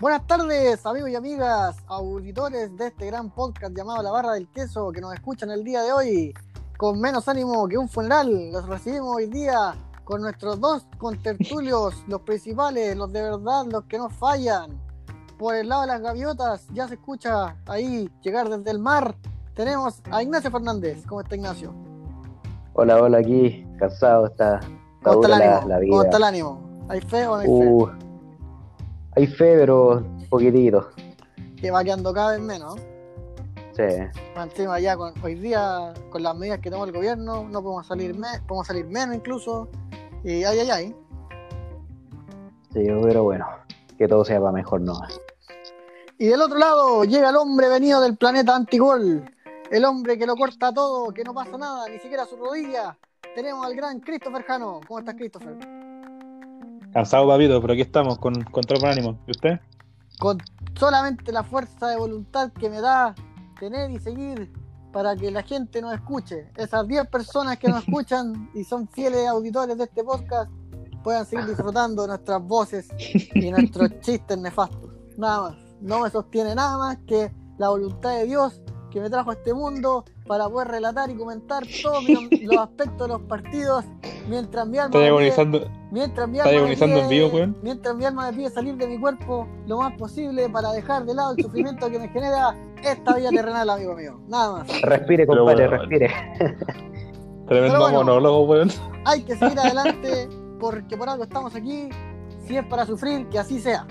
Buenas tardes, amigos y amigas, auditores de este gran podcast llamado La Barra del Queso que nos escuchan el día de hoy con menos ánimo que un funeral. Los recibimos hoy día con nuestros dos contertulios, los principales, los de verdad, los que no fallan. Por el lado de las gaviotas, ya se escucha ahí llegar desde el mar. Tenemos a Ignacio Fernández. ¿Cómo está Ignacio? Hola, hola, aquí, cansado, está, está ¿Cómo está, dura el la, ánimo? la vida. ¿Cómo está el ánimo? ¿Hay fe o no hay Uh, hay fe, pero poquitito. Que va quedando cada vez menos. Sí. Encima ya con, hoy día, con las medidas que toma el gobierno, no podemos salir, me- podemos salir menos incluso. Y ay, ay, ay. Sí, pero bueno, que todo sea para mejor, ¿no? Y del otro lado llega el hombre venido del planeta Antigol. El hombre que lo corta todo, que no pasa nada, ni siquiera su rodilla. Tenemos al gran Christopher Jano. ¿Cómo estás, Christopher? Cansado, papito, pero aquí estamos con, con todo el ánimo. ¿Y usted? Con solamente la fuerza de voluntad que me da tener y seguir para que la gente nos escuche. Esas 10 personas que nos escuchan y son fieles auditores de este podcast puedan seguir disfrutando de nuestras voces y nuestros chistes nefastos. Nada más. No me sostiene nada más que la voluntad de Dios que me trajo a este mundo para poder relatar y comentar todos los aspectos de los partidos mientras mi alma ¿Estás me pide- agonizando? Mientras mi, ¿Estás alma me agonizando en pide, vivo, weón? mientras mi alma me pide salir de mi cuerpo lo más posible para dejar de lado el sufrimiento que me genera esta vida terrenal, amigo mío. Nada más. Respire, compadre, bueno. respire. Tremendo bueno. monólogo, weón. Hay que seguir adelante porque por algo estamos aquí. Si es para sufrir, que así sea.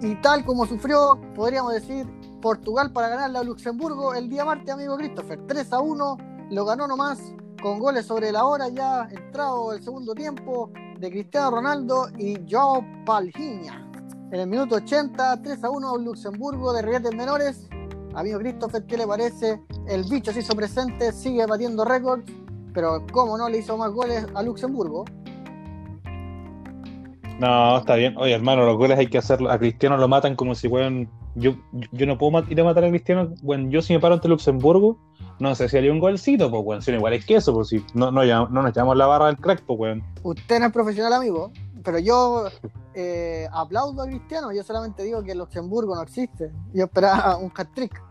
Y tal como sufrió, podríamos decir, Portugal para ganarle a Luxemburgo el día martes, amigo Christopher. 3 a 1, lo ganó nomás con goles sobre la hora ya entrado el segundo tiempo de Cristiano Ronaldo y Joao Palhinha. En el minuto 80, 3 a 1 Luxemburgo de reguetes menores. Amigo Christopher, ¿qué le parece? El bicho se hizo presente, sigue batiendo récords, pero cómo no le hizo más goles a Luxemburgo. No, está bien. Oye, hermano, los goles hay que hacerlo. A Cristiano lo matan como si, weón. Yo, yo no puedo mat- ir a matar a Cristiano. Bueno, yo si me paro ante Luxemburgo, no sé si haría un golcito, pues, weón. Si no, igual es que eso, pues, si no, no, no nos llamamos la barra del crack, pues, weón. Usted no es profesional, amigo, pero yo eh, aplaudo a Cristiano. Yo solamente digo que Luxemburgo no existe. Yo esperaba un hat-trick.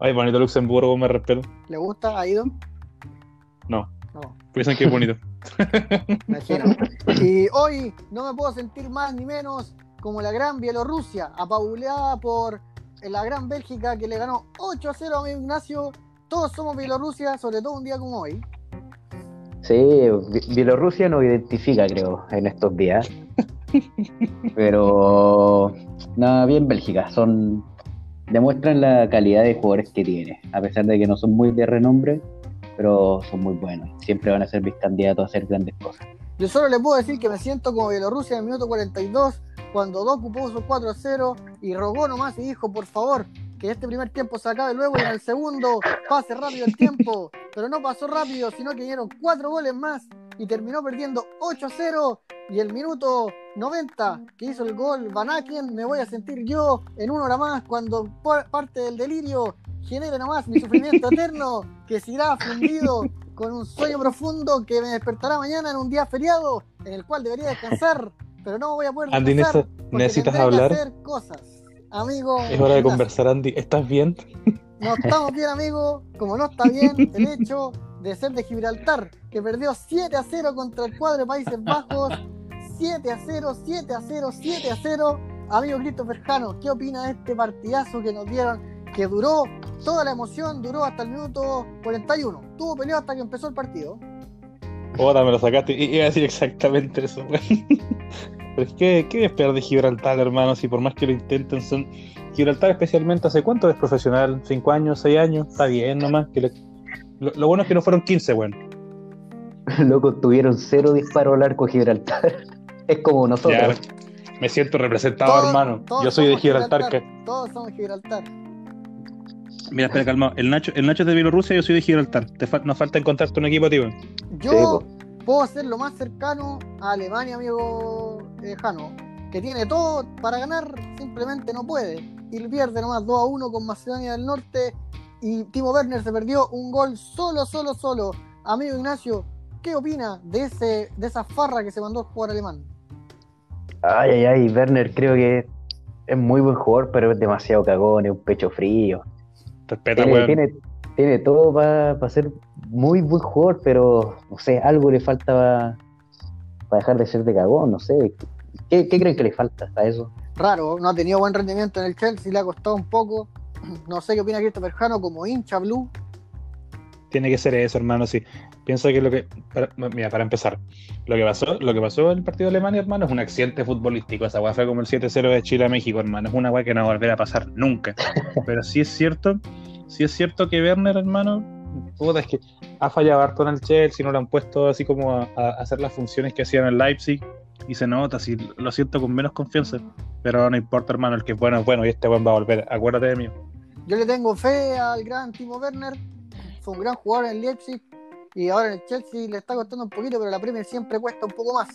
Ay, bonito Luxemburgo, me respeto. ¿Le gusta? ¿Ha ido? No, No, piensan que es bonito. me imagino. Y hoy no me puedo sentir más ni menos como la gran Bielorrusia, apabuleada por la gran Bélgica que le ganó 8 a 0 a mi Ignacio. Todos somos Bielorrusia, sobre todo un día como hoy. Sí, Bi- Bielorrusia nos identifica, creo, en estos días. Pero, nada, bien Bélgica, son demuestran la calidad de jugadores que tiene, a pesar de que no son muy de renombre, pero son muy buenos. Siempre van a ser mis candidatos a hacer grandes cosas. Yo solo le puedo decir que me siento como Bielorrusia en el minuto 42, cuando Doku puso 4 a 0 y rogó nomás y dijo, por favor, que este primer tiempo se acabe luego y en el segundo pase rápido el tiempo. Pero no pasó rápido, sino que dieron 4 goles más y terminó perdiendo 8 a 0. Y el minuto 90 que hizo el gol Vanakien, me voy a sentir yo en una hora más cuando parte del delirio genere nomás mi sufrimiento eterno que se irá fundido con un sueño profundo que me despertará mañana en un día feriado en el cual debería descansar, pero no voy a poder Andy, descansar necesitas, que hablar. hacer cosas. Amigo, Es hora de conversar, Andy. ¿Estás bien? No estamos bien, amigo, como no está bien el hecho de ser de Gibraltar, que perdió 7 a 0 contra el cuadro de Países Bajos. 7 a 0, 7 a 0, 7 a 0. Amigo Christopher Jano, ¿qué opina de este partidazo que nos dieron? Que duró, toda la emoción duró hasta el minuto 41. Tuvo pelea hasta que empezó el partido. Ahora me lo sacaste. I- Iba a decir exactamente eso, weón. Pero es que, ¿qué esperar de Gibraltar, hermano? Si por más que lo intenten, son. Gibraltar, especialmente, ¿hace cuánto es profesional? ¿Cinco años? ¿Seis años? Está bien nomás. Que le- lo, lo bueno es que no fueron 15, weón. Loco, tuvieron cero disparos al arco Gibraltar. Es como nosotros. Ya, me siento representado, Todos- hermano. todos Yo soy de Gibraltar. que- Todos somos Gibraltar. Mira, espera, calma. El Nacho, el Nacho es de Bielorrusia, yo soy de Gibraltar. Te fal- nos falta encontrarte un equipo, tío. Yo Sí, puedo ser lo más cercano a Alemania, amigo eh, Jano, que tiene todo para ganar, simplemente no puede. Y pierde nomás 2 a 1 con Macedonia del Norte. Y Timo Werner se perdió un gol solo, solo, solo. Amigo Ignacio, ¿qué opina de, ese, de esa farra que se mandó a jugar alemán? Ay, ay, ay, Werner creo que es muy buen jugador, pero es demasiado cagón, es un pecho frío. Respeta, Tiene, tiene, tiene todo para ser muy buen jugador, pero no sé, algo le falta para dejar de ser de cagón, no sé. ¿Qué, qué creen que le falta a eso? Raro, no ha tenido buen rendimiento en el Chelsea, le ha costado un poco. No sé qué opina Christopher Jano como hincha blue. Tiene que ser eso, hermano, sí. Pienso que lo que. para- mira, para empezar, lo que pasó, lo que pasó en el partido de Alemania, hermano, es un accidente futbolístico. Esa weá fue como el 7-0 de Chile a México, hermano. Es una weá que no va a volver a pasar nunca. Pero sí es cierto, sí es cierto que Werner, hermano, puta, es que ha fallado harto en el Chelsea, no lo han puesto así como a, a hacer las funciones que hacían en Leipzig. Y se nota, sí, lo siento con menos confianza. Pero no importa, hermano, el que es bueno es bueno y este weón va a volver. Acuérdate de mí. Yo le tengo fe al gran Timo Werner. Fue un gran jugador en Leipzig y ahora en el Chelsea le está costando un poquito, pero la Premier siempre cuesta un poco más.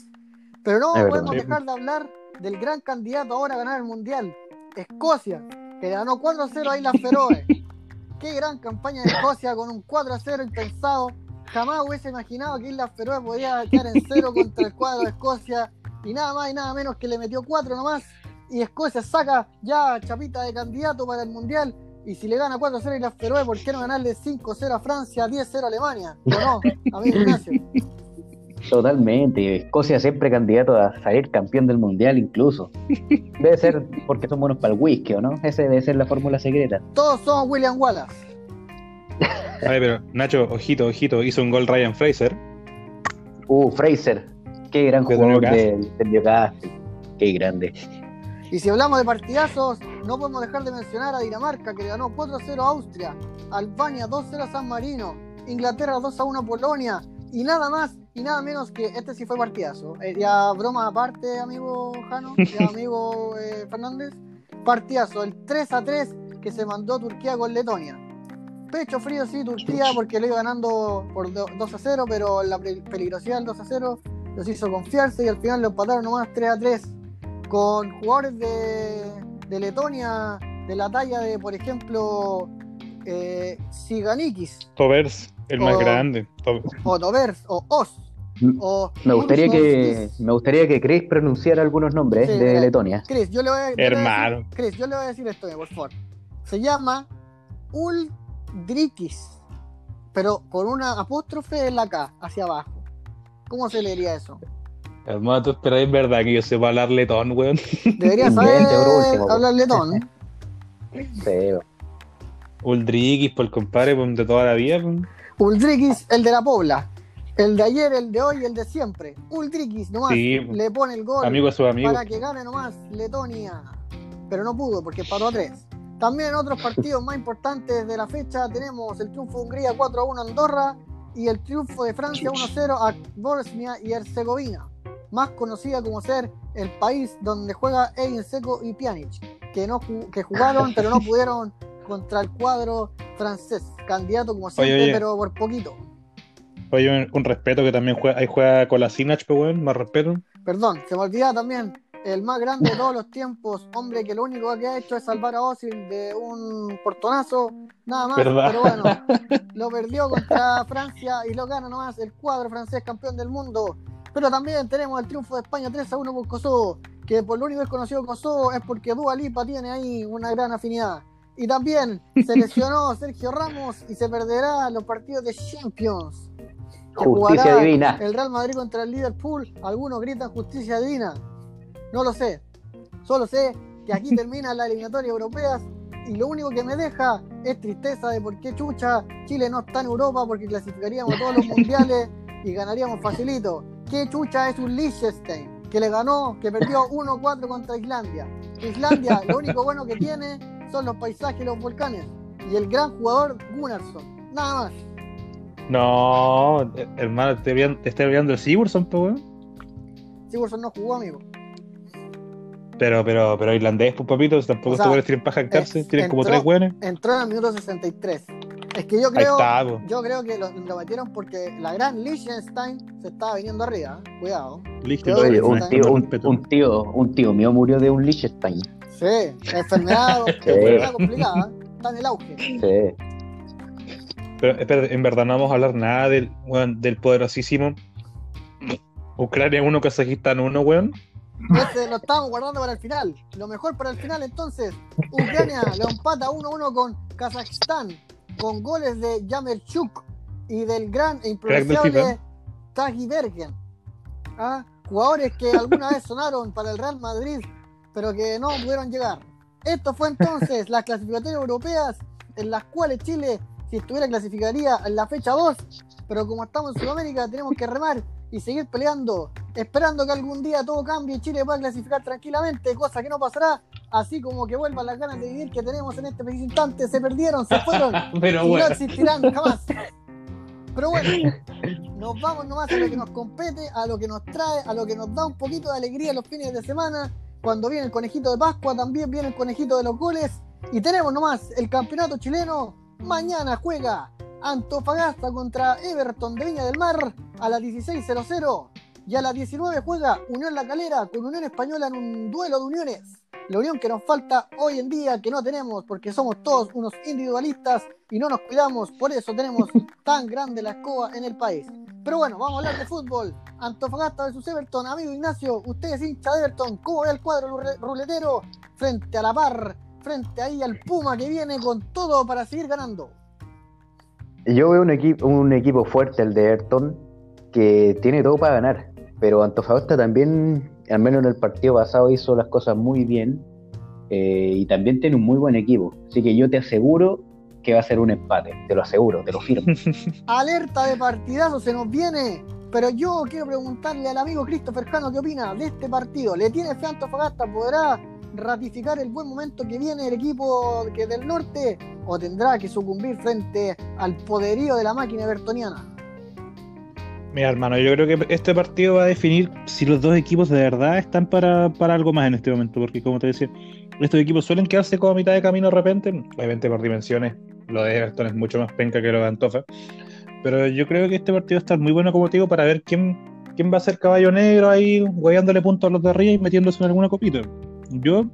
Pero no Es verdad. podemos dejar de hablar del gran candidato ahora a ganar el Mundial, Escocia, que ganó 4-0 a Islas Feroe. Qué gran campaña de Escocia con un 4-0 impensado. Jamás hubiese imaginado que Islas Feroe podía quedar en cero contra el cuadro de Escocia y nada más y nada menos que le metió 4 nomás. Y Escocia saca ya chapita de candidato para el Mundial. Y si le gana 4-0 a Feroe, ¿por qué no ganarle 5-0 a Francia, 10-0 a Alemania? ¿O no, amigo Ignacio? Totalmente. Escocia siempre candidato a salir campeón del mundial, incluso. Debe ser porque son buenos para el whisky, ¿o no? Esa debe ser la fórmula secreta. Todos somos William Wallace. Ay, pero Nacho, ojito, ojito, hizo un gol Ryan Fraser. Uh, Fraser. Qué gran De jugador Newcastle. del, del Newcastle. Qué grande. Y si hablamos de partidazos, no podemos dejar de mencionar a Dinamarca, que le ganó 4-0 a Austria, Albania 2-0 a San Marino, Inglaterra 2-1 a Polonia, y nada más y nada menos que este sí fue partidazo. Eh, ya broma aparte, amigo Jano, ya amigo eh, Fernández, partidazo, el 3-3 que se mandó Turquía con Letonia. Pecho frío sí, Turquía, porque le iba ganando por 2-0, pero la pe- peligrosidad del 2-0 los hizo confiarse y al final lo empataron nomás 3-3 con jugadores de, de Letonia de la talla de, por ejemplo, eh, Siganikis, Tovers, el más grande. O Tovers, o Os, o Me gustaría que me gustaría que Chris pronunciara algunos nombres Sí, de mira. Letonia. Chris, yo le voy a, yo le voy a Hermano. decir, Chris, yo le voy a decir esto, por favor. Se llama Uldrikis, pero con una apóstrofe en la K, hacia abajo. ¿Cómo se leería eso? Hermano, tú esperáis verdad que yo sepa hablar letón, weón. Debería Invente, saber último, hablar letón. Feo. Uldrikis, por el compadre, de toda la vida. Uldrikis, el de la Pobla. El de ayer, el de hoy, el de siempre. Uldrikis nomás Sí, le pone el gol Amigo a sus amigos. para que gane nomás Letonia. Pero no pudo porque paró a 3. También en otros partidos más importantes de la fecha tenemos el triunfo de Hungría 4 a 1 a Andorra y el triunfo de Francia 1 a 0 a Bosnia y Herzegovina, más conocida como ser el país donde juega Edin Seco y Pjanic, que, no, que jugaron pero no pudieron contra el cuadro francés, candidato como siempre, oye. pero por poquito. Oye, un, un respeto que también juega, ahí juega con la Sinach, pues, weón, más respeto. Perdón, se me olvidaba también el más grande de todos los tiempos, hombre que lo único que ha hecho es salvar a Ozil de un portonazo, nada más, ¿Verdad? pero bueno, lo perdió contra Francia y lo gana nomás el cuadro francés campeón del mundo. Pero también tenemos el triunfo de España 3 a 1 con Kosovo, que por lo único que es conocido Kosovo es porque Dua Lipa tiene ahí una gran afinidad. Y también se lesionó Sergio Ramos y se perderá los partidos de Champions. que Justicia jugará divina. El Real Madrid contra el Liverpool, algunos gritan justicia divina. No lo sé. Solo sé que aquí terminan las eliminatorias europeas y lo único que me deja es tristeza de por qué chucha Chile no está en Europa porque clasificaríamos a todos los mundiales y ganaríamos facilito. ¿Qué chucha es un Liechtenstein que le ganó, que perdió 1-4 contra Islandia? Islandia lo único bueno que tiene son los paisajes y los volcanes y el gran jugador Gunnarsson. Nada más. No, hermano, te, te está enviando el Sigurdsson, pues, weón. Sigurdsson no jugó, amigo. Pero, pero, pero irlandés, pues, papito, tampoco O sea, estos weones tienen para jactarse, tienen como tres weones. Entró en el minuto 63. Es que yo creo, está, yo creo que lo, lo metieron porque la gran Liechtenstein se estaba viniendo arriba. ¿eh? Cuidado. Un tío, un, tío, un tío mío murió de un Liechtenstein. Sí, enfermedad, enfermedad complicada. ¿eh? Está en el auge. Sí. Pero en verdad no vamos a hablar nada del, weón, del poderosísimo Ucrania 1, Kazajistán 1, weón. Este lo estábamos guardando para el final. Lo mejor para el final, entonces. Ucrania lo empata 1-1 con Kazajstán, con goles de Yamerchuk y del gran e improvisable Tagi Bergen. ¿Ah? Jugadores que alguna vez sonaron para el Real Madrid, pero que no pudieron llegar. Esto fue entonces las clasificatorias europeas en las cuales Chile, si estuviera, clasificaría en la fecha 2, pero como estamos en Sudamérica, tenemos que remar y seguir peleando, esperando que algún día todo cambie y Chile pueda clasificar tranquilamente, cosa que no pasará, así como que vuelvan las ganas de vivir que tenemos en este preciso instante, se perdieron, se fueron Pero y bueno. no existirán jamás. Pero bueno, nos vamos nomás a lo que nos compete, a lo que nos trae, a lo que nos da un poquito de alegría los fines de semana. Cuando viene el conejito de Pascua, también viene el conejito de los goles. Y tenemos nomás el campeonato chileno. Mañana juega Antofagasta contra Everton de Viña del Mar a las 16.00. Y a las 19 juega Unión La Calera con Unión Española en un duelo de uniones. La unión que nos falta hoy en día, que no tenemos, porque somos todos unos individualistas y no nos cuidamos, por eso tenemos tan grande la escoba en el país. Pero bueno, vamos a hablar de fútbol. Antofagasta versus Everton. Amigo Ignacio, usted es hincha de Everton. ¿Cómo ve el cuadro rule- ruletero frente a la par, frente ahí al Puma que viene con todo para seguir ganando? Yo veo un equipo, un equipo fuerte, el de Everton, que tiene todo para ganar. Pero Antofagasta también, al menos en el partido pasado, hizo las cosas muy bien. eh, y también tiene un muy buen equipo. Así que yo te aseguro que va a ser un empate. Te lo aseguro, te lo firmo. Alerta de partidazo se nos viene. Pero yo quiero preguntarle al amigo Christopher Jano qué opina de este partido. ¿Le tiene fe a Antofagasta? ¿Podrá ratificar el buen momento que viene el equipo que es del norte? ¿O tendrá que sucumbir frente al poderío de la máquina evertoniana? Mira, hermano, yo creo que este partido va a definir si los dos equipos de verdad están para, para algo más en este momento, porque como te decía, estos equipos suelen quedarse como a mitad de camino de repente, obviamente por dimensiones, lo de Everton es mucho más penca que lo de Antofa, pero yo creo que este partido está muy bueno como te digo para ver quién, quién va a ser caballo negro ahí, hueándole puntos a los de arriba y metiéndose en alguna copita. Yo,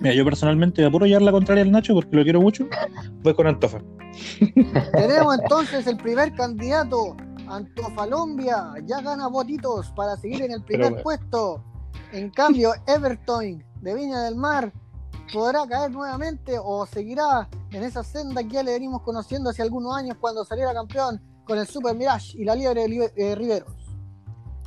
mira, yo personalmente me apuro llevar la contraria al Nacho porque lo quiero mucho, voy con Antofa. Tenemos entonces el primer candidato, Antofalombia, ya gana votitos para seguir en el primer puesto. En cambio, Everton de Viña del Mar podrá caer nuevamente o seguirá en esa senda que ya le venimos conociendo hace algunos años cuando saliera campeón con el Super Mirage y la Liebre de eh, Riveros.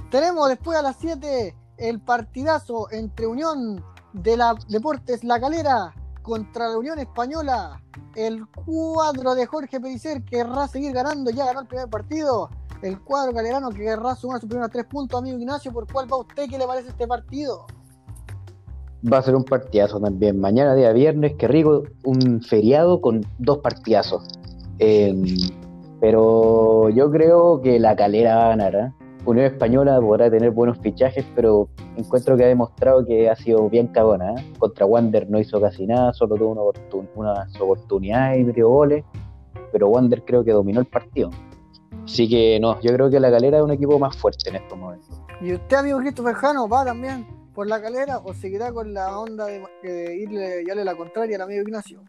Tenemos después a las 7 el partidazo entre Unión de la Deportes La Calera contra la Unión Española. El cuadro de Jorge Pellicer querrá seguir ganando, ya ganó el primer partido. El cuadro calerano que querrá sumar sus primeros tres puntos, amigo Ignacio. ¿Por cuál va usted? ¿Qué le parece este partido? Va a ser un partidazo también. Mañana, día viernes, qué rico, un feriado con dos partidazos. Eh, pero yo creo que la calera va a ganar. ¿eh? Unión Española podrá tener buenos fichajes, pero encuentro que ha demostrado que ha sido bien cagona. ¿eh? Contra Wander no hizo casi nada, solo tuvo una oportun- unas oportunidades y metió goles. Pero Wander creo que dominó el partido. Así que no, yo creo que la calera es un equipo más fuerte en estos momentos. ¿Y usted, amigo Christopher Jano, va también por la calera o seguirá con la onda de, de irle y darle la contraria al amigo Ignacio?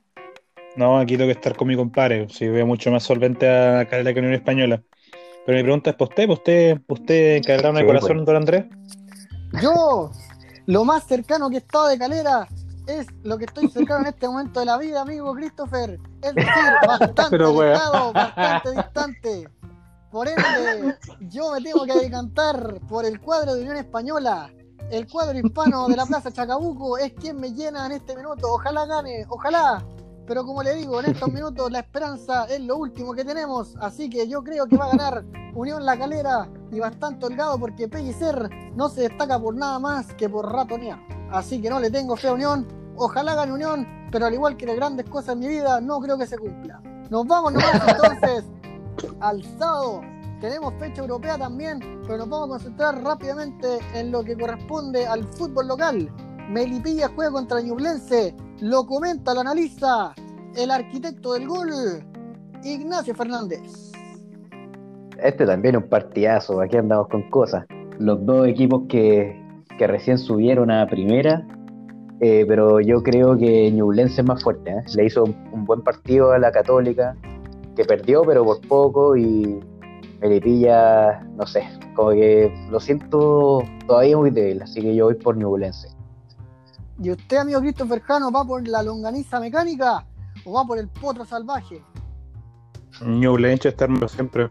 No, aquí tengo que estar con mi compadre. Si veo mucho más solvente a Calera que Unión Española. Pero mi pregunta es para usted, ¿para usted, usted Sí, corazón, pues. don Andrés? Yo, lo más cercano que he estado de calera es lo que estoy cercano en este momento de la vida, amigo Christopher. Es decir, bastante Pero, alejado, bastante distante. Por ende, yo me tengo que decantar por el cuadro de Unión Española. El cuadro hispano de la Plaza Chacabuco es quien me llena en este minuto. Ojalá gane, ojalá. Pero como le digo, en estos minutos la esperanza es lo último que tenemos. Así que yo creo que va a ganar Unión La Calera y bastante holgado porque Pellicer no se destaca por nada más que por ratonear. Así que no le tengo fe a Unión. Ojalá gane Unión, pero al igual que las grandes cosas en mi vida, no creo que se cumpla. Nos vamos nomás entonces al sábado. Tenemos fecha europea también, pero nos vamos a concentrar rápidamente en lo que corresponde al fútbol local. Melipilla juega contra Ñublense, lo comenta, lo analiza el arquitecto del gol, Ignacio Fernández. Este también es un partidazo, aquí andamos con cosas. Los dos equipos que, que recién subieron a primera, eh, pero yo creo que Ñublense es más fuerte. ¿eh? Le hizo un, buen partido a la Católica, que perdió, pero por poco, y Melipilla, no sé, Como que lo siento todavía muy débil, así que yo voy por Ñublense. ¿Y usted, amigo Christopher Jano, va por la longaniza mecánica o va por el potro salvaje? Ñublense está hermano siempre.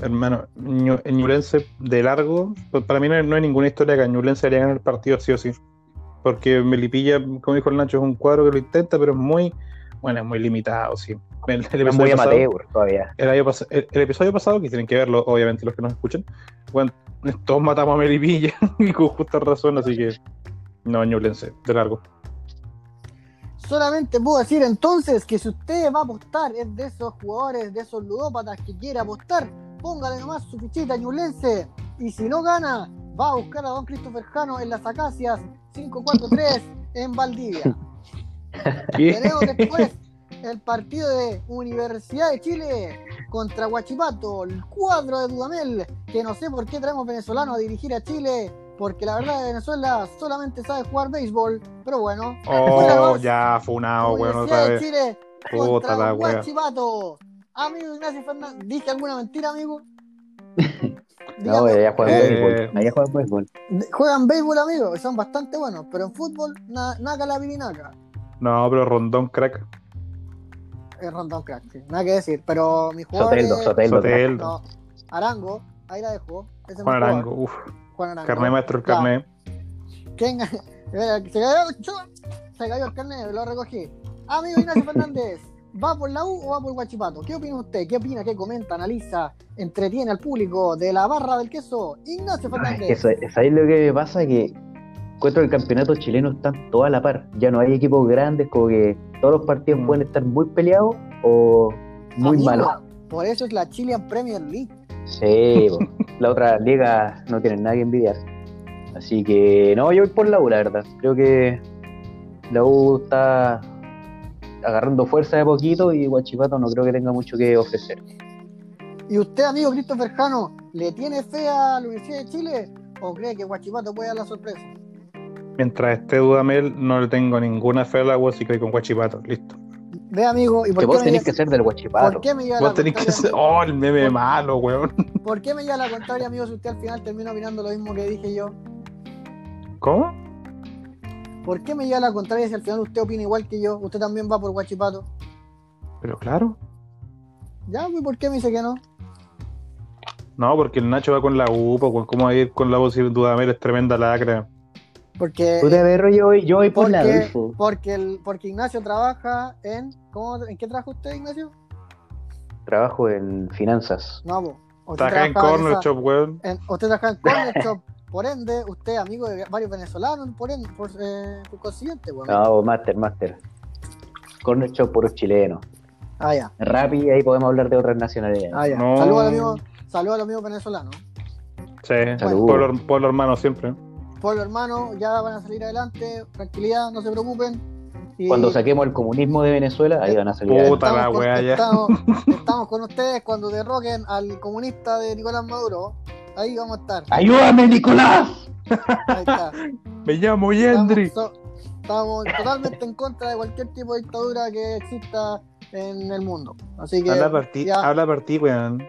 Hermano, Ñu- Ñublense de largo, pues para mí no hay, no hay ninguna historia que Ñublense haría ganar el partido sí o sí. Porque Melipilla, como dijo el Nacho, es un cuadro que lo intenta, pero es muy, bueno, es muy limitado, sí. El, el Es episodio muy pasado- amateur todavía. el, año pas- el- el episodio pasado, que tienen que verlo, obviamente, los que nos escuchan, bueno, todos matamos a Melipilla y con justa razón, así que no, Ñublense, de largo. Solamente puedo decir entonces que si usted va a apostar, es de esos jugadores, de esos ludópatas que quiere apostar, póngale nomás su fichita ñublense. Y si no gana, va a buscar a don Christopher Jano en las Acacias 543 en Valdivia. Tenemos después el partido de Universidad de Chile contra Huachipato, el cuadro de Dudamel, que no sé por qué traemos venezolanos a dirigir a Chile, porque la verdad Venezuela solamente sabe jugar béisbol, pero bueno. Oh, ya, funado, weón, otra vez. Chile Puta la wea. Amigo Ignacio Fernández, ¿dije alguna mentira, amigo? No, allá juegan Eh, béisbol. Allá juegan béisbol. juegan béisbol, amigo, y son bastante buenos, pero en fútbol, na- naca la virinaca. No, pero Rondón, crack. Es Rondón Crack, sí, nada que decir, pero mi jugador Soteldo, es- Soteldo. Soteldo, No, Arango, ahí la dejo. Ese Juan jugador, Arango, uff, Juan Arango. carnet maestro carnet. ¿Quién? Se cayó, se cayó el carnet, lo recogí. Amigo Ignacio Fernández, ¿va por la U o va por Guachipato? ¿Qué opina usted? ¿Qué opina? ¿Qué comenta? ¿Analiza? ¿Entretiene al público de la barra del queso? Ignacio Ay, es Fernández. que sa- ¿Sabéis lo que me pasa? Que encuentro que el campeonato chileno están todos a la par. Ya no hay equipos grandes, como que todos los partidos Mm. pueden estar muy peleados o muy Amigo, malos. Por eso es la Chilean Premier League. Sí, po. la otra liga no tienen nada que envidiar. Así que no, yo voy por la U, la verdad. Creo que la U está agarrando fuerza de poquito y Guachipato no creo que tenga mucho que ofrecer. ¿Y usted, amigo Christopher Jano, le tiene fe a la Universidad de Chile o cree que Guachipato puede dar la sorpresa? Mientras esté Dudamel, no le tengo ninguna fe al agua, así que voy con Guachipato, listo. Ve, amigo, ¿y Que por vos qué, me, tenés que ser del Guachipato. ¿por qué me lleva la Vos tenés que contraria? ser. Oh, el meme malo, weón. ¿Por qué me lleva la contraria, amigo, si usted al final termina opinando lo mismo que dije yo? ¿Cómo? ¿Por qué me lleva la contraria si al final usted opina igual que yo? Usted también va por Guachipato. Pero claro. Ya, ¿y por qué me dice que no? No, porque el Nacho va con la U, po, ¿cómo va a ir con la U si Dudamel es tremenda lacra? Porque, Puta, perro, yo voy, yo voy por la porque, Adolfo. porque, el, porque Ignacio trabaja en... ¿cómo, ¿En qué trabaja usted, Ignacio? Trabajo en finanzas. No. Usted Trabaja en Corner esa- Shop, weón. en- usted trabaja en Corner Shop. Por ende, usted es amigo de varios venezolanos, por, ende, por, eh, por consiguiente. amigo. No, máster, máster. Corner Shop por chileno. Ah, ya. Rappi, ahí podemos hablar de otras nacionalidades. Ah, ya. No. Saludos al amigo, saludos al amigo venezolano. Sí, Salud. pueblo, pueblo hermano siempre. Pueblo hermano, ya van a salir adelante, tranquilidad, no se preocupen. Y Cuando saquemos el comunismo de Venezuela, ahí van a salir. Puta. adelante. la con, wea ya. estamos, estamos con ustedes cuando derroquen al comunista de Nicolás Maduro. Ahí vamos a estar. ¡Ayúdame, Nicolás! Ahí está. Me llamo Estamos, Yendri. so- estamos totalmente en contra de cualquier tipo de dictadura que exista en el mundo. Así que. Habla por ti, habla por ti, weón.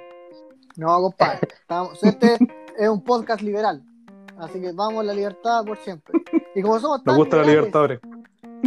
No, compadre. Estamos, este es un podcast liberal. Así que vamos a la libertad por siempre. Y como somos Nos gusta la Libertadores.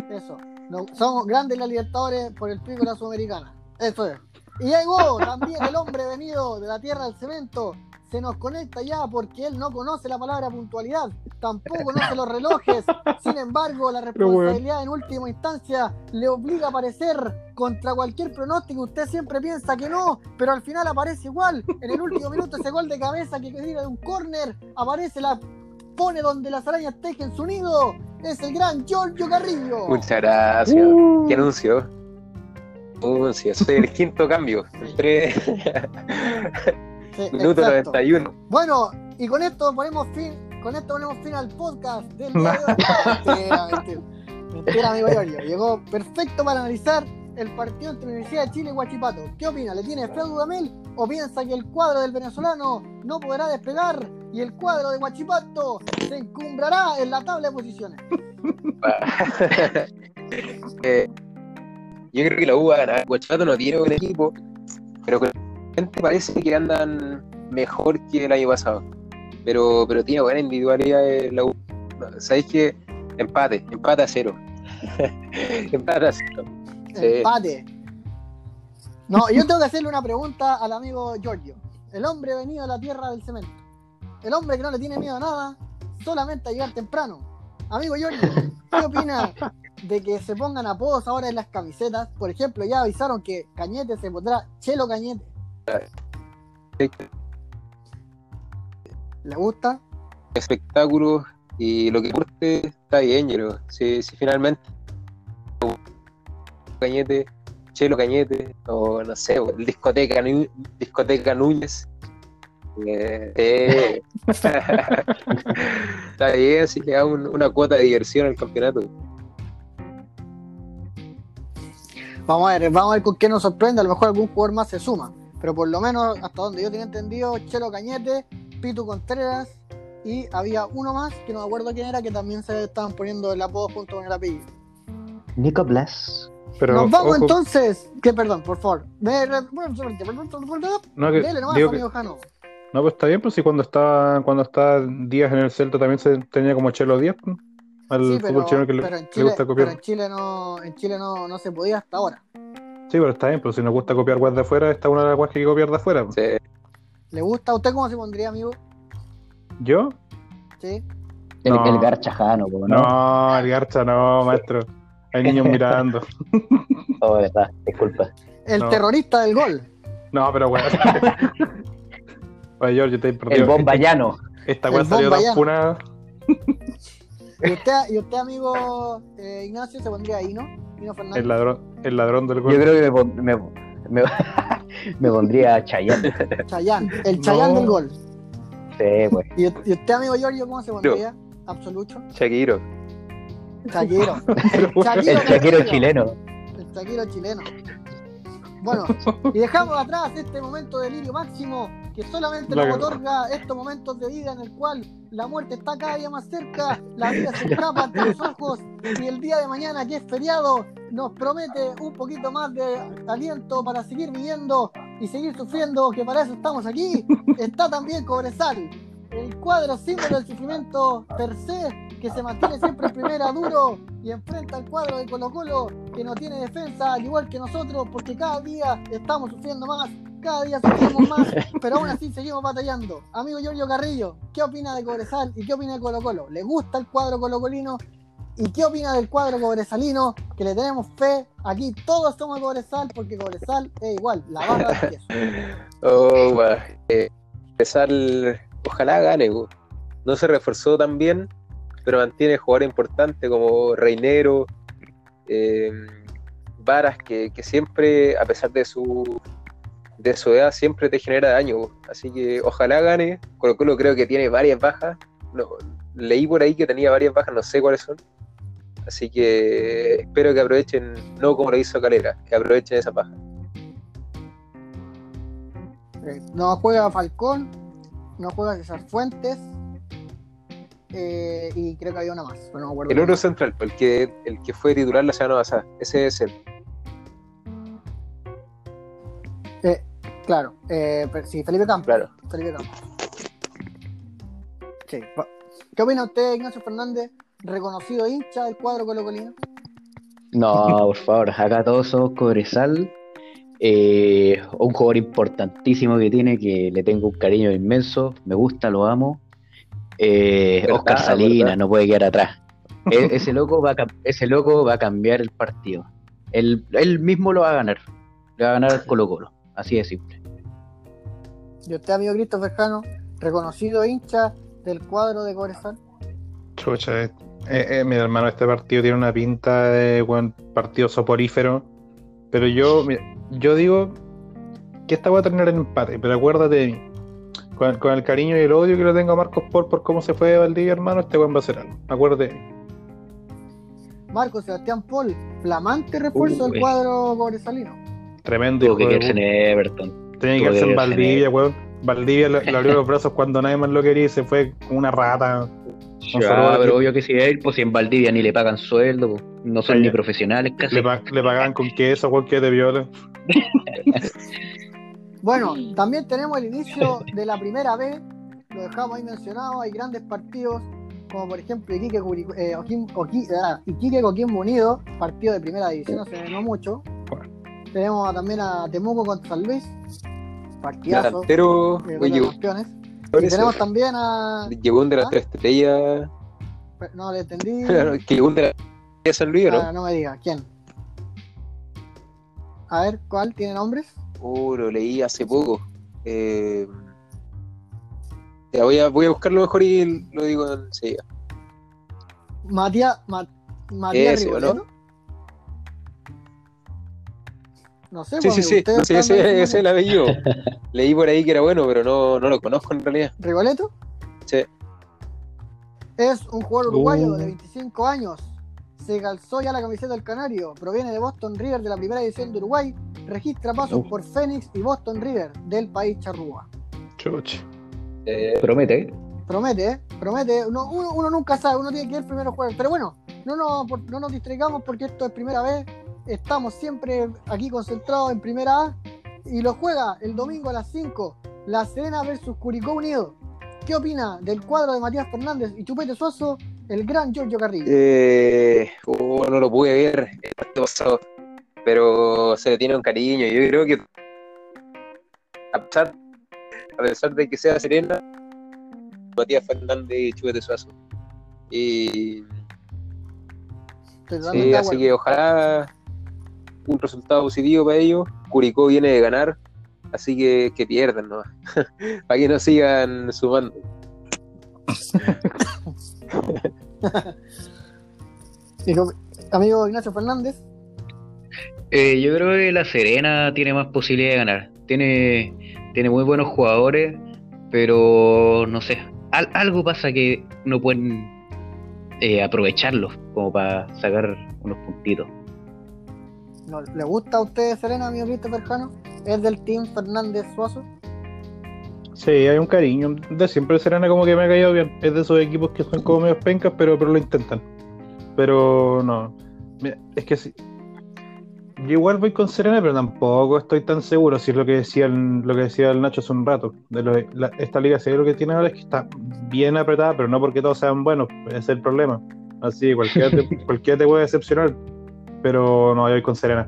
Eso. No- somos grandes las Libertadores por el pico de la Sudamericana. Eso es. Y llegó también el hombre venido de la tierra del cemento. Se nos conecta ya porque él no conoce la palabra puntualidad, tampoco conoce los relojes. Sin embargo, la responsabilidad en última instancia le obliga a aparecer contra cualquier pronóstico. Usted siempre piensa que no, pero al final aparece igual. En el último minuto, ese gol de cabeza que tira de un córner, aparece la. Pone donde las arañas tejen su nido. Es el gran Giorgio Carrillo. Muchas gracias. Uh. ¿Qué anuncio? Anuncio. Soy el quinto cambio. Entre Sí, minuto exacto. 91. Bueno, y con esto ponemos fin, con esto ponemos fin al podcast del día de hoy. Mentira, amigo Giorgio. Llegó perfecto para analizar el partido entre Universidad de Chile y Huachipato. ¿Qué opina? ¿Le tiene fe a Dudamel o piensa que el cuadro del venezolano no podrá despegar y el cuadro de Huachipato se encumbrará en la tabla de posiciones? Eh, yo creo que la U va a ganar. Guachipato no tiene buen equipo, pero con la gente parece que andan mejor que el año pasado. pero, pero tiene buena individualidad eh, la U. ¿Sabéis qué? Empate, empate a cero. empate a cero. Sí. Empate. No, yo tengo que hacerle una pregunta al amigo Giorgio. El hombre venido a la tierra del cemento. El hombre que no le tiene miedo a nada, solamente a llegar temprano. Amigo Giorgio, ¿qué opina de que se pongan apodos ahora en las camisetas? Por ejemplo, ya avisaron que Cañete se pondrá Chelo Cañete. ¿Le gusta? espectáculos y lo que curte está bien, yo. Si, si finalmente Cañete, Chelo Cañete, o no sé, el discoteca, Nu- discoteca Núñez. Eh, está bien, así le da un- una cuota de diversión al campeonato. Vamos a ver, vamos a ver con qué nos sorprende. A lo mejor algún jugador más se suma. Pero por lo menos, hasta donde yo tenía entendido, Chelo Cañete, Pitu Contreras y había uno más que no me acuerdo quién era que también se estaban poniendo el apodo junto con el apellido. Nico Blas. Pero, Nos vamos ojo, entonces. Que perdón, por favor. No, que, Dele nomás, digo que- amigo Jano. No, pues está bien, pues si cuando estaba, cuando estaba Díaz en el Celta también se tenía como Chelo Díaz, pues, al Sí, fútbol pero, chileno que le, pero en le Chile, gusta pero copiar. en Chile no, en Chile no, no se podía hasta ahora. Sí, pero está bien, pero si nos gusta copiar guas de afuera, esta es una de las guas que hay que copiar de afuera. pues. Sí. ¿Le gusta a usted cómo se pondría, amigo? ¿Yo? Sí. El, No. el Garchajano, po, ¿no? No, el Garcha no, maestro. Hay niños mirando. Oh, verdad, disculpa. El No. terrorista del gol. No, pero bueno. Oye, George, te he perdido. El Bombayano. Esta weá salió tan funada. ¿Y usted, y usted amigo eh, Ignacio, se pondría? Hino Fernández. El ladrón, el ladrón del Yo gol. creo que me, pon- me, me, me pondría Chayanne. Chayán. El Chayán No. del gol. Sí, pues. ¿Y, y usted, amigo Giorgio, cómo se pondría? Absolucho. Shakiro. Chaquiro. Pero, Shakiro El Castillo. chileno. El Shakiro chileno. Bueno, y dejamos atrás este momento de delirio máximo que solamente nos otorga estos momentos de vida en el cual la muerte está cada día más cerca, la vida se escapa ante los ojos y el día de mañana que es feriado nos promete un poquito más de aliento para seguir viviendo y seguir sufriendo, que para eso estamos aquí. Está también Cobresal, el cuadro símbolo del sufrimiento per se, que se mantiene siempre en primera duro y enfrenta al cuadro de Colo Colo que no tiene defensa al igual que nosotros porque cada día estamos sufriendo más, cada día sufrimos más, pero aún así seguimos batallando. Amigo Giorgio Carrillo, ¿qué opina de Cobresal y qué opina de Colo Colo? ¿Le gusta el cuadro colocolino? ¿Y qué opina del cuadro cobresalino? Que le tenemos fe. Aquí todos somos Cobresal porque Cobresal es igual, la barra de queso. Oh. Eh, Cobresal, ojalá gane. No se reforzó tan bien, pero mantiene jugadores importantes como Reinero, eh, Varas, que, siempre, a pesar de su de su edad, siempre te genera daño. Así que ojalá gane. Colo Colo creo que tiene varias bajas. No, leí por ahí que tenía varias bajas, no sé cuáles son. Así que espero que aprovechen, no como lo hizo Calera, que aprovechen esa baja. Eh, No juega Falcón, no juega César Fuentes. eh, y creo que había una más, pero no me acuerdo. El otro central, el que, el que fue titular la semana pasada, ese es él. Claro, eh, pero- sí, Felipe Campos. Claro. Felipe Campos. Sí. ¿Qué opina usted, Ignacio Fernández? Reconocido hincha del cuadro colocolino. No, por favor, acá todos somos Cobresal. Eh, un jugador importantísimo que tiene, que le tengo un cariño inmenso, me gusta, lo amo. Eh, Oscar Salinas, no puede quedar atrás. E- ese, loco va a, ese loco va a cambiar el partido. Él, él mismo lo va a ganar. Le va a ganar Colo Colo. Así de simple. Y usted, amigo Christopher Jano, reconocido hincha del cuadro de Cobresal. Chucha, eh, eh, mi hermano, este partido tiene una pinta de buen partido soporífero. Pero yo, mira, yo digo que esta va a terminar en empate, pero acuérdate de mí. Con, con el cariño y el odio que le tengo a Marcos Por por cómo se fue de Valdivia, hermano, este buen va a ser algo. Acuérdate de mí. Marco Sebastián Paul, flamante refuerzo del cuadro cobresalino. Tremendo. Tuvo que quedarse en. Everton. Tenía que quedarse en Valdivia, weón. Valdivia le, abrió los brazos cuando nadie más lo quería y se fue como una rata. Ya, pero obvio que si él, pues si en Valdivia ni le pagan sueldo, pues, no son ni profesionales casi. Le, le pagaban con queso, que de viola. Bueno, también tenemos el inicio de la primera vez lo dejamos ahí mencionado, hay grandes partidos, como por ejemplo Iquique, eh, Oquim- Oqui- ah, Iquique Coquimbo Unido, partido de primera división, hace no mucho. Tenemos también a Temuco contra San Luis, partidazo Delantero, eh, oye, campeones. Y tenemos también a. llegó un de las ¿Ah? tres estrellas. No le entendí. que llegó un de las estrellas de San Luis, ¿o ¿no? Ah, no me diga, ¿quién? A ver, ¿cuál tiene nombres? Uh, lo leí hace poco. Eh, ya voy, a, voy a buscarlo mejor y lo digo enseguida. Matías Ma- Matías Ese, ¿o no? No sé, Sí, pues, sí, sí, no, sí, ese, ese es el apellido. Leí por ahí que era bueno, pero no, no lo conozco en realidad. ¿Rigoletto? Sí. Es un jugador uruguayo Uh. de 25 años. Se calzó ya la camiseta del Canario. Proviene de Boston River de la primera división de Uruguay. Registra pasos Uh. por Phoenix y Boston River del país charrúa. Chuch. Eh, Promete, ¿eh? Promete, ¿eh? promete. Uno, uno, uno nunca sabe, uno tiene que ir primero jugar. Pero bueno, no nos, no nos distraigamos porque esto es primera vez. Estamos siempre aquí concentrados en primera A. Y lo juega el domingo a las 5. La Serena versus Curicó Unido. ¿Qué opina del cuadro de Matías Fernández y Chupete Suazo, el gran Giorgio Carrillo? eh, oh, no lo pude ver el pasado, pero se le tiene un cariño. Yo creo que a pesar, a pesar de que sea Serena, Matías Fernández y Chubete Suazo. Y Sí, así que ojalá un resultado positivo para ellos. Curicó viene de ganar, así que que pierdan, ¿no? para que no sigan sumando. Amigo Ignacio Fernández, Eh, yo creo que la Serena tiene más posibilidad de ganar. Tiene, tiene muy buenos jugadores, pero no sé. al- algo pasa que no pueden eh, aprovecharlo como para sacar unos puntitos. ¿no- ¿le gusta a usted Serena, amigo Christopher Jano? ¿Es del team Fernández Suazo? Sí, hay un cariño. De siempre Serena como que me ha caído bien. Es de esos equipos que son como medio pencas, pero, pero lo intentan. Pero no. Mira, es que sí. Yo igual voy con Serena, pero tampoco estoy tan seguro. Si es lo que decía el, lo que decía el Nacho hace un rato. De la- esta liga serie lo que tiene ahora es que está bien apretada, pero no porque todos sean buenos. Ese es el problema. Así, cualquiera te, cualquiera te puede decepcionar. Pero no, yo voy con Serena.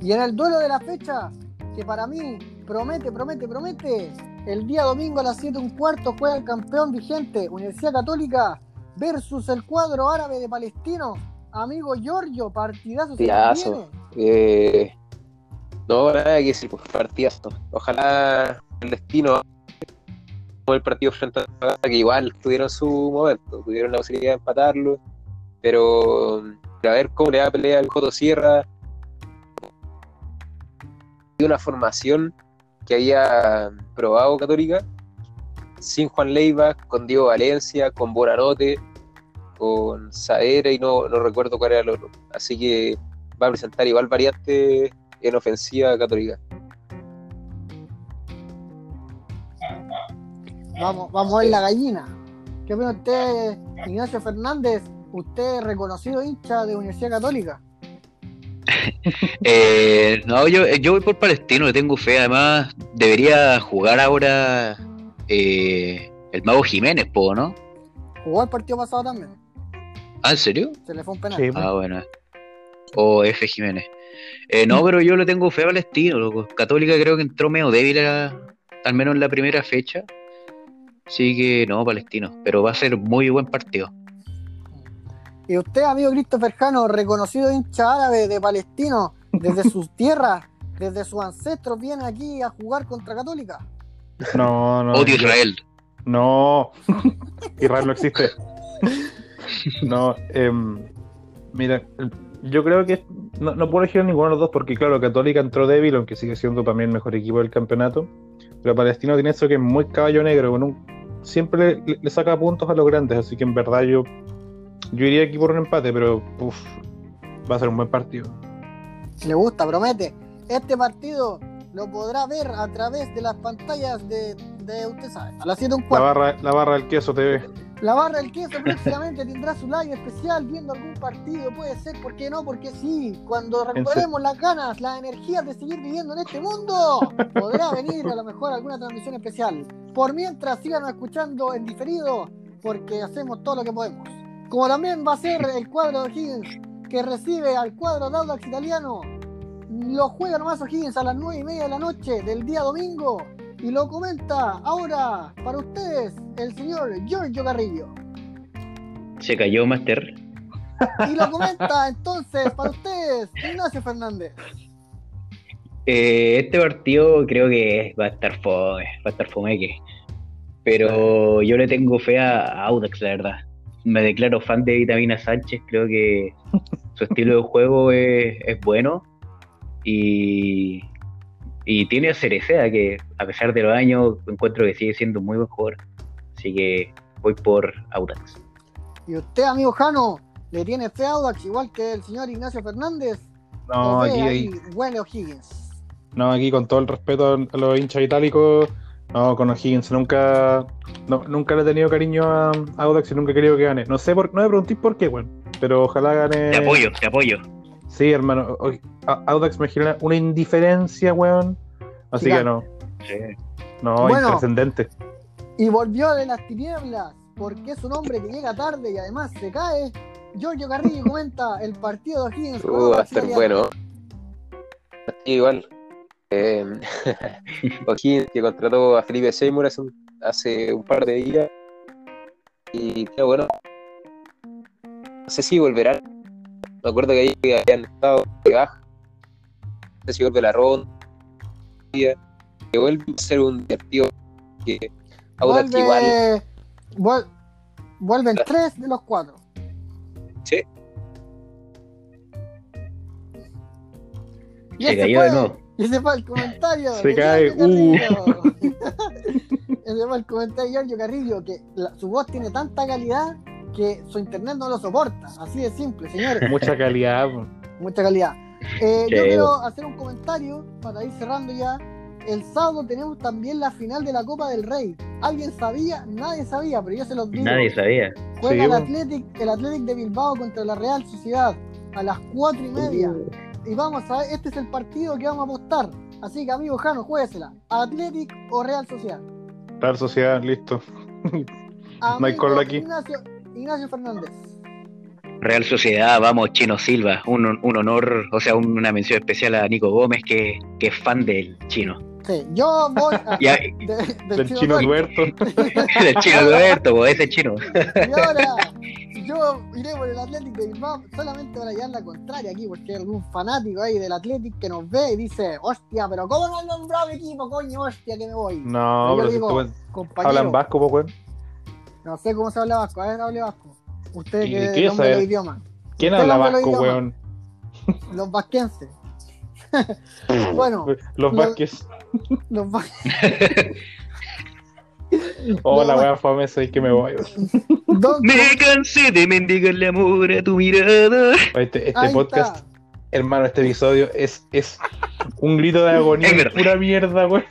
Y en el duelo de la fecha, que para mí promete, promete, promete, el día domingo a las 7 un cuarto juega el campeón vigente, Universidad Católica, versus el cuadro árabe de Palestino. Amigo Giorgio, partidazo Partidazo. Eh, no, nada que decir, pues partidazo. Ojalá el destino como el partido frente a que igual tuvieron su momento, tuvieron la posibilidad de empatarlo, pero a ver cómo le da pelea al Joto Sierra. Y una formación que había probado Católica sin Juan Leiva, con Diego Valencia, con Bonanote, con Saera y no, no recuerdo cuál era el otro. Así que va a presentar igual variante en ofensiva católica. Vamos, vamos a ver la gallina. ¿Qué opina usted, Ignacio Fernández? Usted reconocido hincha de Universidad Católica. Eh, no, yo, yo voy por Palestino, le tengo fe. Además, debería jugar ahora eh, el Mago Jiménez, po, ¿no? Jugó el partido pasado también. ¿Ah, en serio? Se le fue un penal. Sí, pues. Ah, bueno. O F. Jiménez. Eh, no, pero yo le tengo fe a Palestino. loco. Católica creo que entró medio débil, a- al menos en la primera fecha. Así que no, Palestino. Pero va a ser muy buen partido. Y usted, amigo Christopher Jano, reconocido hincha árabe de Palestino, desde sus tierras, desde sus ancestros, viene aquí a jugar contra Católica. No, no. Odio Israel. No, Israel no existe. No, em, mira, yo creo que no, no puedo elegir a ninguno de los dos porque, claro, Católica entró débil, aunque sigue siendo también el mejor equipo del campeonato. Pero Palestino tiene eso que es muy caballo negro, con un- siempre le, le saca puntos a los grandes, así que en verdad yo, yo iría aquí por un empate, pero uf, va a ser un buen partido. Le gusta, promete. Este partido lo podrá ver a través de las pantallas de, de usted sabe, a las 7 un La barra, la barra del queso TV. La barra del queso próximamente tendrá su live especial viendo algún partido, puede ser, ¿por qué no? Porque sí, cuando recuperemos las ganas, las energías de seguir viviendo en este mundo, podrá venir a lo mejor alguna transmisión especial. Por mientras, síganos escuchando en diferido, porque hacemos todo lo que podemos. Como también va a ser el cuadro de O'Higgins, que recibe al cuadro de Audax italiano. Lo juega nomás O'Higgins a las 9 y media de la noche del día domingo. Y lo comenta ahora para ustedes el señor Giorgio Carrillo. Se cayó Master. Y lo comenta entonces para ustedes Ignacio Fernández. Eh, este partido creo que va a estar fome, va a estar fomeque. Pero yo le tengo fe a Audax, la verdad. Me declaro fan de Vitamina Sánchez, creo que su estilo de juego es, es bueno. Y, y tiene a Cerecea, que a pesar de los años encuentro que sigue siendo un muy buen jugador. Así que voy por Audax. Y usted, amigo Jano, le tiene fe a Audax igual que el señor Ignacio Fernández. No, ¿O ve aquí, ahí ahí- huele O'Higgins. no, aquí con todo el respeto a los hinchas itálicos, no, con O'Higgins nunca, no, nunca le he tenido cariño a, a Audax y nunca he querido que gane. No sé, por, no me preguntéis por qué, bueno, pero ojalá gane. Te apoyo, te apoyo. Sí, hermano, o- a- Audax me genera una indiferencia, weón. Así que no, Sí. no, Bueno. intrascendente. Y volvió de las tinieblas, porque es un hombre que llega tarde y además se cae. Giorgio Carrillo comenta el partido de O'Higgins. Uh, va a italiano. bueno. Sí, igual. Eh, O'Higgins, que contrató a Felipe Seymour hace un, hace un par de días. Y qué bueno. No sé si volverá. Me acuerdo que ahí habían estado de baja. No sé si vuelve la ronda. Que vuelve a ser un divertido. Que igual. Vuelve, vuel- vuelven tres de los cuatro. Sí. Y Se ese cayó fue- de nuevo. Y ese fue el comentario. Se de cae, uh. Ese fue el comentario de Giorgio Carrillo, que la- su voz tiene tanta calidad que su internet no lo soporta. Así de simple, señores. Mucha calidad. Mucha calidad. Eh, yo quiero hacer un comentario para ir cerrando ya. El sábado tenemos también la final de la Copa del Rey. ¿Alguien sabía? Nadie sabía, pero yo se los digo. Nadie sabía. Juega Sí, el. Athletic, el Athletic de Bilbao contra la Real Sociedad a las cuatro y media. Y vamos a ver, este es el partido que vamos a apostar. Así que, amigo Jano, juéguesela. ¿Athletic o Real Sociedad? Real Sociedad, listo. No hay color aquí. Ignacio, Ignacio Fernández. Real Sociedad, vamos, Chino Silva. Un, un honor, o sea, un- una mención especial a Nico Gómez, que, que es fan del chino. Sí, yo voy a, Ya, de- del Del Chino Duerto. Duerto. del chino pues, ese chino. Y ahora yo iré por el Athletic de Bilbao solamente para llevar la contraria aquí, porque hay algún fanático ahí del Athletic que nos ve y dice, hostia, pero ¿cómo no han nombrado mi equipo, coño, hostia, que me voy? No, Yo pero si digo, tú- Compañero, hablan vasco, pues, weón. no sé cómo se habla vasco, a ver, hable vasco. Usted ¿Y que qué es de idioma, ¿Quién habla los vasco, weón? los vasquenses. bueno, Los Lo- vasques. los va- Hola, No. weón, fome, soy que me voy. Me cansé de mendigarle amor a tu mirada. Este, este podcast, está. hermano, este episodio es, es un grito de agonía, Es pura mierda, weón.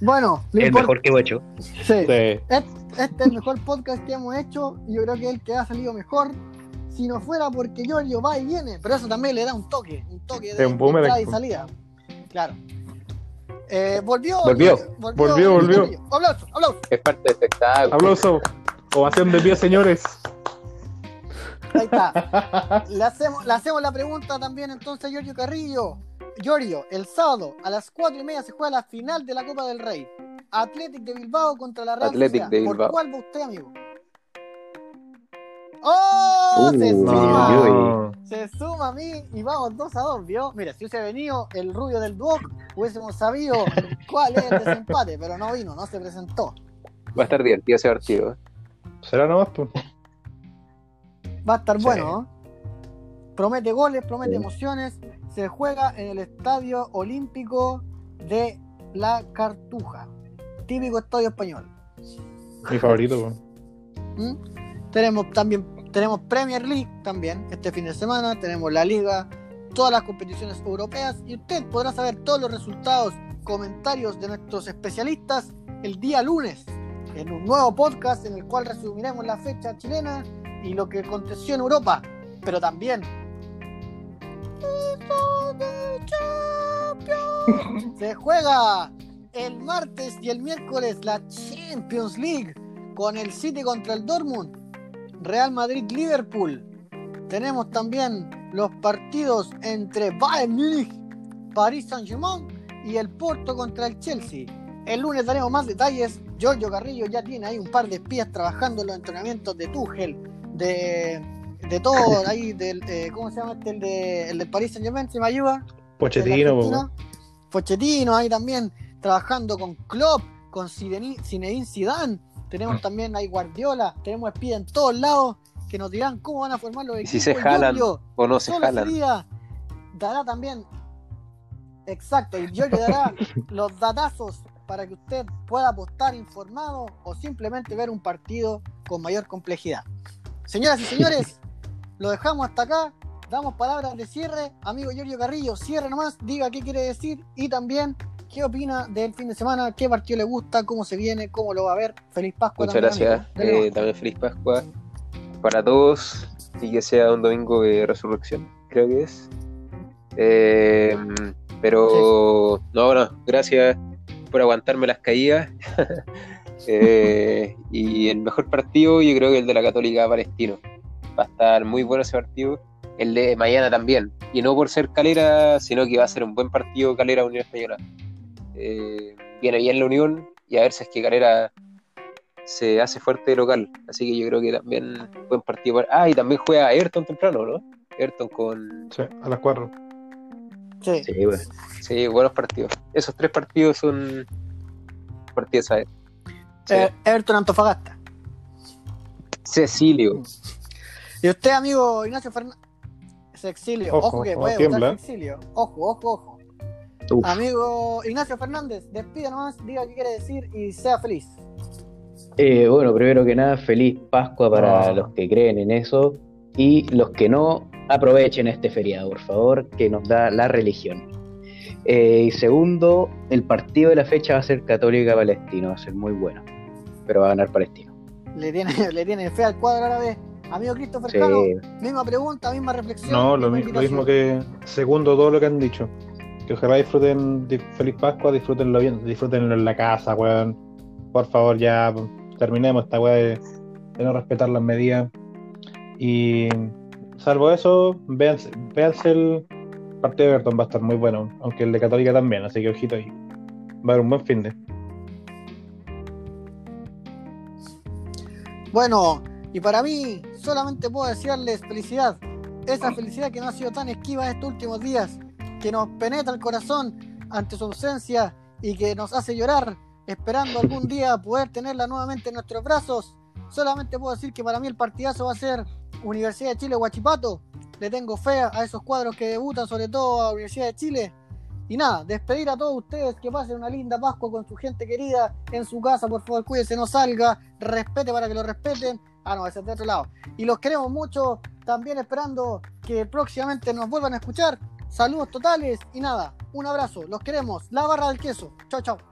Bueno, El import- mejor que Guacho. sí. Sí. Este es el mejor podcast que hemos hecho y yo creo que es el que ha salido mejor. Si no fuera porque Giorgio va y viene, pero eso también le da un toque, un toque de, un entrada y pues. salida. Claro. Eh, volvió, Volvió. Volvió, volvió. Aplauso, aplauso. Es parte del espectáculo. Aplauso. Ovación de pie, señores. Ahí está. Le hacemos, le hacemos la pregunta también entonces a Giorgio Carrillo. Giorgio, el sábado a las 4 y media se juega la final de la Copa del Rey. Athletic de Bilbao contra la Real Athletic Sociedad. de ¿Por Bilbao. cuál va usted, amigo? ¡Oh! Se Uh, suma. No. Se suma a mí y vamos 2 a 2, ¿vio? Mira, si hubiese venido el rubio del Duoc, hubiésemos sabido cuál es el desempate, pero no vino, no se presentó. Va a estar divertido ese. ¿eh? Será nomás, pues. Va a estar Sí. bueno, ¿no? Promete goles, promete Sí. emociones. Se juega en el Estadio Olímpico de La Cartuja. Típico estadio español. Mi favorito, weón. ¿Mm? Tenemos también tenemos Premier League también este fin de semana. Tenemos la Liga, todas las competiciones europeas. Y usted podrá saber todos los resultados, comentarios de nuestros especialistas el día lunes en un nuevo podcast en el cual resumiremos la fecha chilena y lo que aconteció en Europa, pero también se juega el martes y el miércoles la Champions League con el City contra el Dortmund, Real Madrid-Liverpool. Tenemos también los partidos entre Bayern Múnich, Paris Saint-Germain y el Porto contra el Chelsea. El lunes daremos más detalles. Giorgio Carrillo ya tiene ahí un par de espías trabajando en los entrenamientos de Tuchel, de, de todo ahí, del, eh, ¿cómo se llama este? El, de, el del Paris Saint-Germain, ¿se me ayuda? Pochettino. Pochettino ahí también trabajando con Klopp, con Zinedine Zidane. Tenemos también ahí Guardiola, tenemos espías en todos lados que nos dirán cómo van a formar los Y equipos. si se jalan Giorgio, o no se jalan. día dará también exacto, y Giorgio dará los datazos para que usted pueda apostar informado o simplemente ver un partido con mayor complejidad. Señoras y señores, lo dejamos hasta acá. Damos palabras de cierre. Amigo Giorgio Carrillo, cierre nomás, diga qué quiere decir y también qué opina del fin de semana, qué partido le gusta, cómo se viene, cómo lo va a ver. Feliz Pascua. Muchas también, gracias. Dele Eh, también feliz Pascua para todos y que sea un domingo de resurrección, creo que es. Eh, pero, no, bueno, gracias por aguantarme las caídas. Eh, y el mejor partido, yo creo que el de la Católica Palestino. Va a estar muy bueno ese partido. El de mañana también. Y no por ser calera, sino que va a ser un buen partido calera Unión Española. Eh, viene bien la Unión y a ver si es que calera se hace fuerte de local. Así que yo creo que también buen partido. para- Ah, y también juega Everton temprano, ¿no? Everton con. Sí, a las 4. Sí. Sí. Sí, buenos partidos. Esos tres partidos son partidos a ver. Sí. Eh, Everton Antofagasta. Cecilio. Y usted, amigo Ignacio Fernández. Exilio. Ojo, Ojo, que ojo, puede tiembla. votar exilio. Ojo, ojo, ojo. Uf. Amigo Ignacio Fernández, despida nomás, diga qué quiere decir y sea feliz. Eh, bueno, primero que nada, feliz Pascua para Ah. los que creen en eso y los que no, aprovechen este feriado, por favor, que nos da la religión. Eh, y segundo, el partido de la fecha va a ser Católica Palestino, va a ser muy bueno, pero va a ganar Palestino. Le tiene, le tiene fe al cuadro árabe. Amigo Christopher Sí, Cano, misma pregunta, misma reflexión. No, lo, misma mi- lo mismo que segundo todo lo que han dicho. Que ojalá disfruten Feliz Pascua, disfrútenlo bien, disfrútenlo en la casa, weón. Por favor, ya terminemos esta weá de, de no respetar las medidas. Y salvo eso, véanse, véanse el partido de Everton, va a estar muy bueno, aunque el de Católica también, así que ojito ahí. Va a haber un buen fin de. Bueno, y para mí, solamente puedo desearles felicidad. Esa felicidad que no ha sido tan esquiva estos últimos días, que nos penetra el corazón ante su ausencia y que nos hace llorar, esperando algún día poder tenerla nuevamente en nuestros brazos. Solamente puedo decir que para mí el partidazo va a ser Universidad de Chile Huachipato. Le tengo fe a esos cuadros que debutan, sobre todo a Universidad de Chile. Y nada, despedir a todos ustedes, que pasen una linda Pascua con su gente querida en su casa, por favor, cuídense, no salga, respete para que lo respeten. Ah, no, ese es de otro lado. Y los queremos mucho, también esperando que próximamente nos vuelvan a escuchar. Saludos totales y nada, un abrazo, los queremos. La barra del queso. Chao, chao.